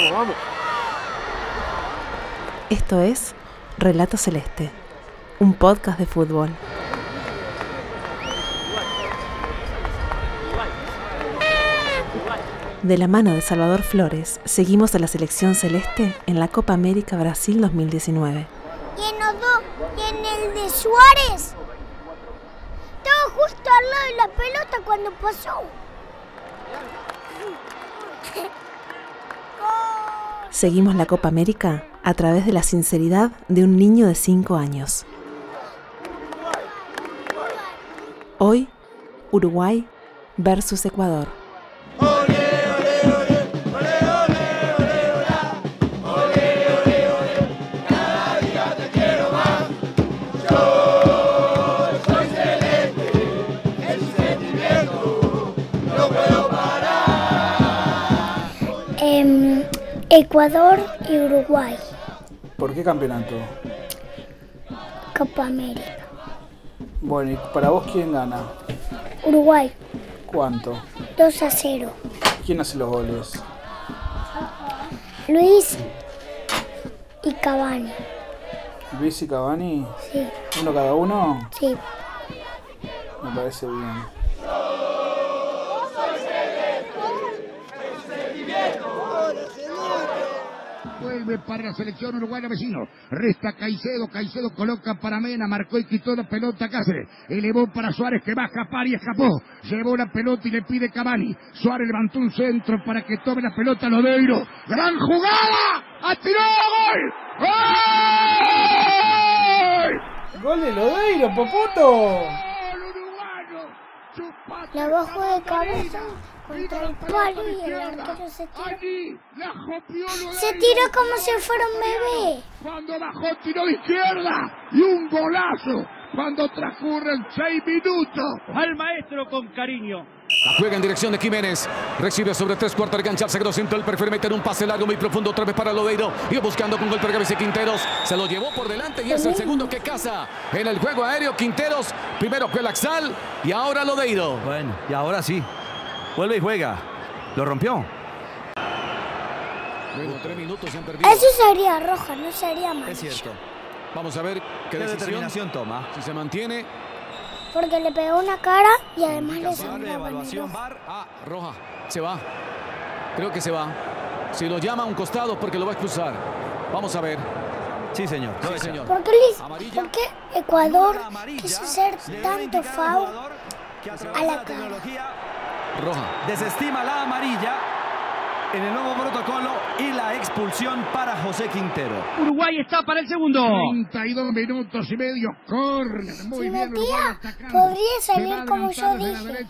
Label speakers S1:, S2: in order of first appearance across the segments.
S1: Vamos, vamos.
S2: Esto es Relato Celeste, un podcast de fútbol. De la mano de Salvador Flores, seguimos a la selección celeste en la Copa América Brasil 2019.
S3: ¿Y en el de Suárez? Estaba justo al lado de la pelota cuando pasó.
S2: Seguimos la Copa América a través de la sinceridad de un niño de 5 años. Hoy, Uruguay versus Ecuador.
S3: Ecuador y Uruguay,
S1: ¿Por qué campeonato?
S3: Copa América.
S1: Bueno, ¿y para vos quién gana?
S3: Uruguay,
S1: ¿Cuánto?
S3: 2 a 0.
S1: ¿Quién hace los goles?
S3: Luis y Cavani.
S1: ¿Luis y Cavani?
S3: Sí,
S1: ¿Uno cada uno?
S3: sí.
S1: Me parece bien.
S4: Vuelve para la selección uruguaya vecino. Resta Caicedo. Caicedo coloca para Mena. Marcó y quitó la pelota a Cáceres. Elevó para Suárez que va a escapar y escapó. Llevó la pelota y le pide Cavani. Suárez levantó un centro para que tome la pelota Lodeiro. ¡Gran jugada! ¡Atiró! ¡Gol! ¡Gol!
S1: ¡Gol de Lodeiro, Popoto!
S4: ¡Gol uruguayo! Chupate
S3: La bajó de cabeza contra el
S4: la
S3: palo
S4: pelota
S3: y el
S4: izquierda.
S3: arquero se tiró.
S4: Allí la jopió Lodeiro.
S3: Se tiró como si fuera un bebé.
S4: cuando bajó tiro de izquierda y un golazo cuando transcurren seis minutos.
S5: al maestro con cariño.
S6: La juega en dirección de Jiménez. Recibe sobre tres cuartos de cancha. Sagro el prefiere meter un pase largo muy profundo otra vez para Lodeiro. Y buscando con golpe de cabeza Quinteros. Se lo llevó por delante y es el segundo que caza en el juego aéreo. Quinteros. Primero fue Laxal y ahora Lodeiro.
S7: Bueno, y ahora sí. Vuelve y juega. Lo rompió.
S6: Luego tres minutos se han perdido.
S3: Eso sería roja, no sería
S7: Es
S3: amarilla.
S7: cierto.
S6: Vamos a ver qué
S7: ¿Qué
S6: decisión.
S7: determinación toma?
S6: Si se mantiene.
S3: Porque le pegó una cara y además le el
S7: evaluación.
S6: Ah, roja. Se va. Creo que se va. Si lo llama a un costado porque lo va a expulsar. Vamos a ver.
S7: Sí, señor.
S6: Sí, señor.
S3: ¿Por qué, le-
S6: Amarilla.
S3: por qué Ecuador quiso hacer tanto foul?
S7: a
S3: la cara.
S6: Roja.
S7: desestima la amarilla en el nuevo protocolo y la expulsión para José Quintero.
S5: Uruguay está para el segundo.
S4: 32 minutos y medio. Corner. Muy
S3: Si
S4: bien.
S3: metía, podría salir como yo dije.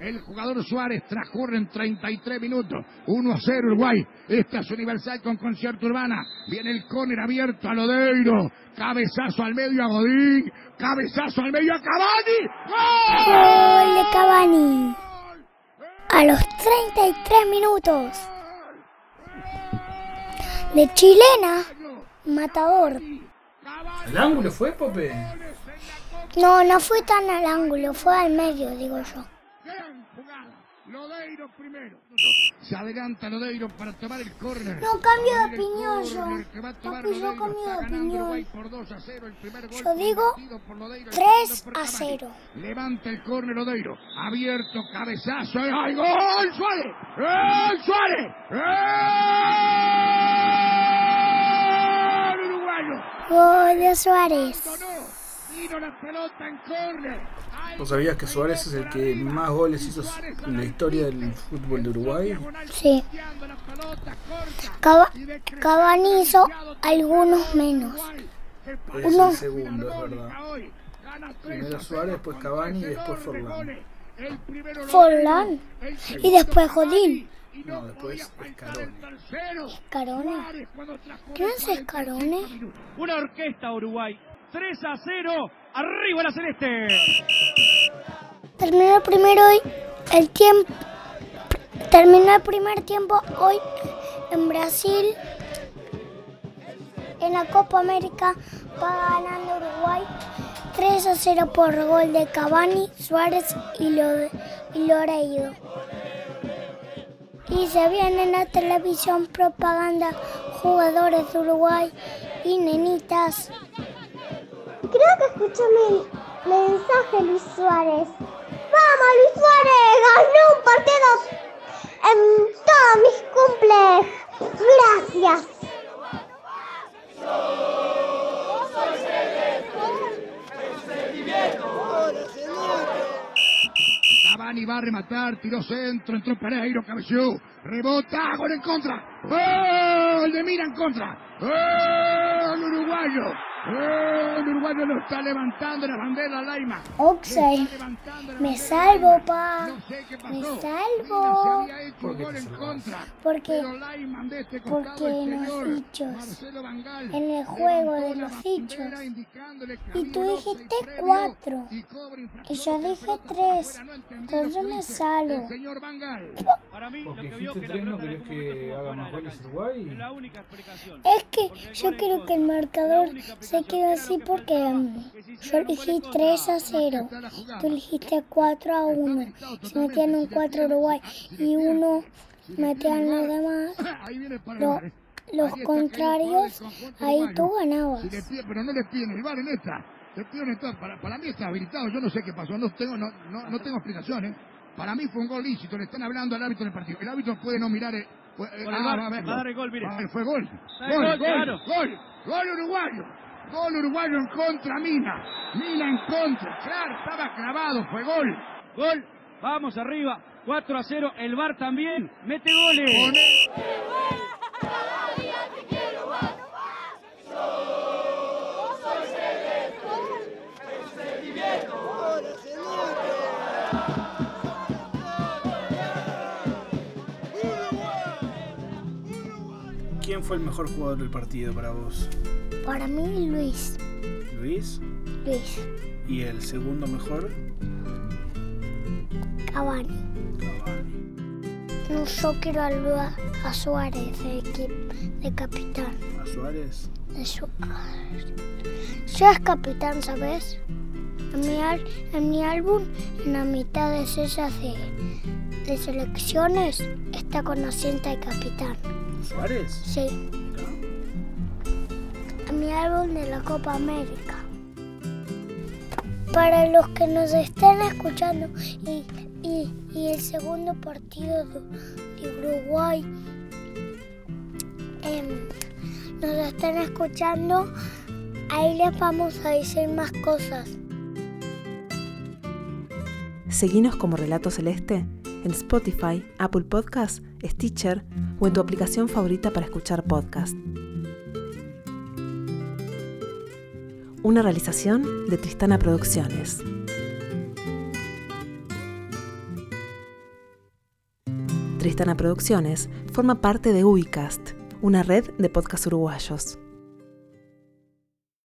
S4: El jugador Suárez transcurren 33 minutos. 1 a 0 Uruguay. Esta es Universal con concierto urbana. Viene el córner abierto a Lodeiro. Cabezazo al medio a Godín. Cabezazo al medio a Cavani. ¡Gol!
S3: Gol de Cavani. A los 33 minutos. De chilena, matador.
S1: ¿El ángulo fue, Pope?
S3: No, no fue tan al ángulo, fue al medio, digo yo.
S4: Lodeiro primero. Se adelanta Lodeiro para tomar el córner.
S3: No, cambio de opinión yo. Papi, yo cambio de opinión.
S4: Uruguay por 2 a 0. El primer gol
S3: Yo digo
S4: convertido por Lodeiro, el
S3: 3
S4: segundo por
S3: a
S4: Cavani.
S3: 0.
S4: Levanta el córner Lodeiro. Abierto, cabezazo. ¡Ay, gol! ¡Suárez! ¡Eh, Suárez! ¡Eh! ¡Uruguayo!
S3: Gol de Suárez.
S4: No, vino la pelota en córner.
S1: ¿Vos sabías que Suárez es el que más goles hizo en la historia del fútbol de Uruguay?
S3: Sí. Cava- Cavani hizo algunos menos.
S1: Es
S3: Uno.
S1: el segundo, es verdad. Primero Suárez, después Cavani y después Forlán.
S3: Forlán. Y después Godín.
S1: No, después Escarone.
S3: Escarone. ¿Quién es Escarone?
S5: Una orquesta Uruguay. 3 a 0. Arriba la celeste.
S3: Terminó primero hoy el tiempo. Terminó el primer tiempo hoy en Brasil. En la Copa América va ganando Uruguay 3 a 0 por gol de Cavani, Suárez y Loreiro. Y se viene en la televisión propaganda jugadores de Uruguay y nenitas.
S8: Creo que escuché mi mensaje, Luis Suárez. ¡Vamos, Luis Suárez! ¡Ganó un partido en todos mis cumples! ¡Gracias!
S4: Cavani va a rematar, tiró centro, entró Pereiro, cabeció, rebota, gol en contra. ¡Gol de Mira en contra! ¡Gol uruguayo! ¡Gol uruguayo lo está levantando la bandera Laima!
S3: Oxay, me salvo, pa. Me salvo.
S4: ¿Por qué en contra?
S3: Porque,
S4: este
S3: porque en los dichos, en el juego de los dichos, y tú dijiste cuatro, y yo dije tres, entonces me salvo.
S5: Para mí, lo
S1: Porque dijiste tres, ¿no querés que haga más goles Uruguay?
S5: Es
S3: que yo quiero que el marcador se quede así porque mm, yo elegí 3 a 0, tú elegiste 4 a 1, si metían un 4 Uruguay y uno metían los demás,
S4: Ahí viene para
S3: lo- los contrarios, ahí tú ganabas.
S4: Si le pide- pero no le piden el bar en esta. Le piden esta. Para, para mí está habilitado. Yo no sé qué pasó. No tengo, no, no, no tengo explicaciones. Para mí fue un gol lícito. Le están hablando al árbitro del partido. El árbitro puede no mirar. El, puede-
S5: Con el
S4: ah,
S5: VAR,
S4: va a verlo.
S5: va a dar el gol, mire.
S4: Fue gol. Gol,
S5: gol,
S4: gol,
S5: claro.
S4: gol. Gol uruguayo. Gol uruguayo en contra Mina. Mina en contra. Claro, estaba clavado. Fue gol.
S5: Gol. Vamos arriba. 4 a 0. El VAR también. Mete goles.
S1: ¿Quién fue el mejor jugador del partido para vos?
S3: Para mí Luis,
S1: Luis.
S3: Luis,
S1: ¿Y el segundo mejor?
S3: Cavani.
S1: Cavani.
S3: No, yo quiero a, a Suárez de, de capitán.
S1: ¿A Suárez?
S3: de Suárez. Yo es capitán, ¿sabes? En mi, al- en mi álbum, en la mitad de esas de, de selecciones, está con asiento de capitán.
S1: ¿Suárez?
S3: Sí. En mi álbum de la Copa América. Para los que nos están escuchando y, y- y el segundo partido de, de Uruguay em, nos están escuchando, ahí les vamos a decir más cosas.
S2: Seguinos como Relato Celeste en Spotify, Apple Podcasts, Stitcher o en tu aplicación favorita para escuchar podcast. Una realización de Tristana Producciones. Tristana Producciones forma parte de Ubicast, una red de podcasts uruguayos.